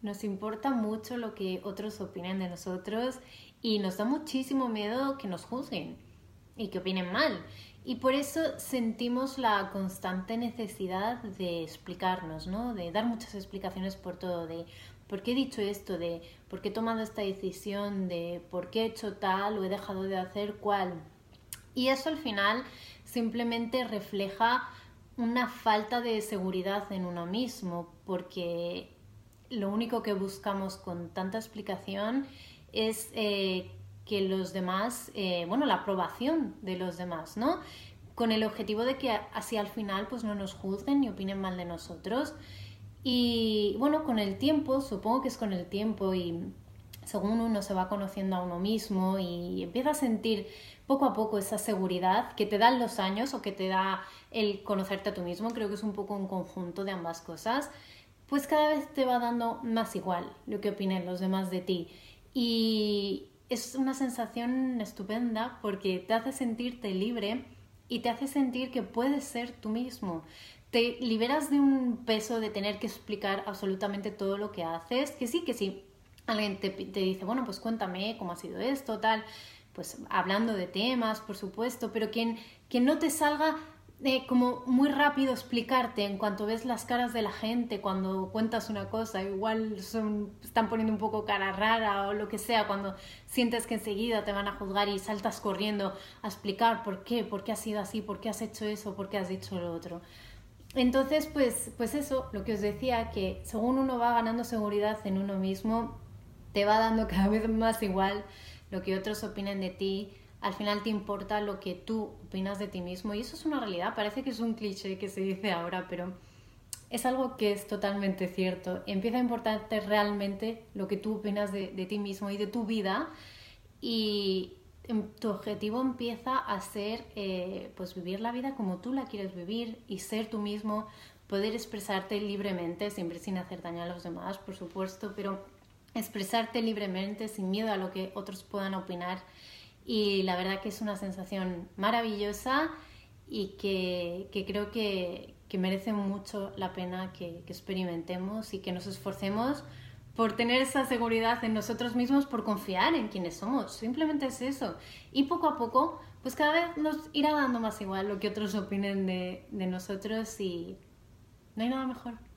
Nos importa mucho lo que otros opinen de nosotros y nos da muchísimo miedo que nos juzguen y que opinen mal. Y por eso sentimos la constante necesidad de explicarnos, ¿no? De dar muchas explicaciones por todo, de por qué he dicho esto, de por qué he tomado esta decisión, de por qué he hecho tal o he dejado de hacer cual. Y eso al final simplemente refleja una falta de seguridad en uno mismo, porque lo único que buscamos con tanta explicación es eh, que los demás, eh, bueno, la aprobación de los demás, ¿no? Con el objetivo de que así al final pues no nos juzguen ni opinen mal de nosotros. Y bueno, con el tiempo, supongo que es con el tiempo y según uno se va conociendo a uno mismo y empieza a sentir poco a poco esa seguridad que te dan los años o que te da el conocerte a tú mismo, creo que es un poco un conjunto de ambas cosas, pues cada vez te va dando más igual lo que opinen los demás de ti. Y es una sensación estupenda porque te hace sentirte libre y te hace sentir que puedes ser tú mismo. Te liberas de un peso de tener que explicar absolutamente todo lo que haces, que sí, que sí. Alguien te, dice, bueno, pues cuéntame cómo ha sido esto, tal, pues hablando de temas, por supuesto, pero quien, quien no te salga como muy rápido explicarte en cuanto ves las caras de la gente cuando cuentas una cosa, igual son, están poniendo un poco cara rara o lo que sea, cuando sientes que enseguida te van a juzgar y saltas corriendo a explicar por qué, por qué has sido así, por qué has hecho eso, por qué has dicho lo otro. Entonces, pues, pues eso, lo que os decía, que según uno va ganando seguridad en uno mismo, te va dando cada vez más igual lo que otros opinen de ti, al final te importa lo que tú opinas de ti mismo y eso es una realidad, parece que es un cliché que se dice ahora, pero es algo que es totalmente cierto. Empieza a importarte realmente lo que tú opinas de, ti mismo y de tu vida y tu objetivo empieza a ser eh, pues vivir la vida como tú la quieres vivir y ser tú mismo, poder expresarte libremente, siempre sin hacer daño a los demás, por supuesto, pero expresarte libremente sin miedo a lo que otros puedan opinar y la verdad que es una sensación maravillosa y que, creo que, merece mucho la pena que, experimentemos y que nos esforcemos por tener esa seguridad en nosotros mismos, por confiar en quienes somos. Simplemente es eso. Y poco a poco, pues cada vez nos irá dando más igual lo que otros opinen de, de nosotros y no hay nada mejor.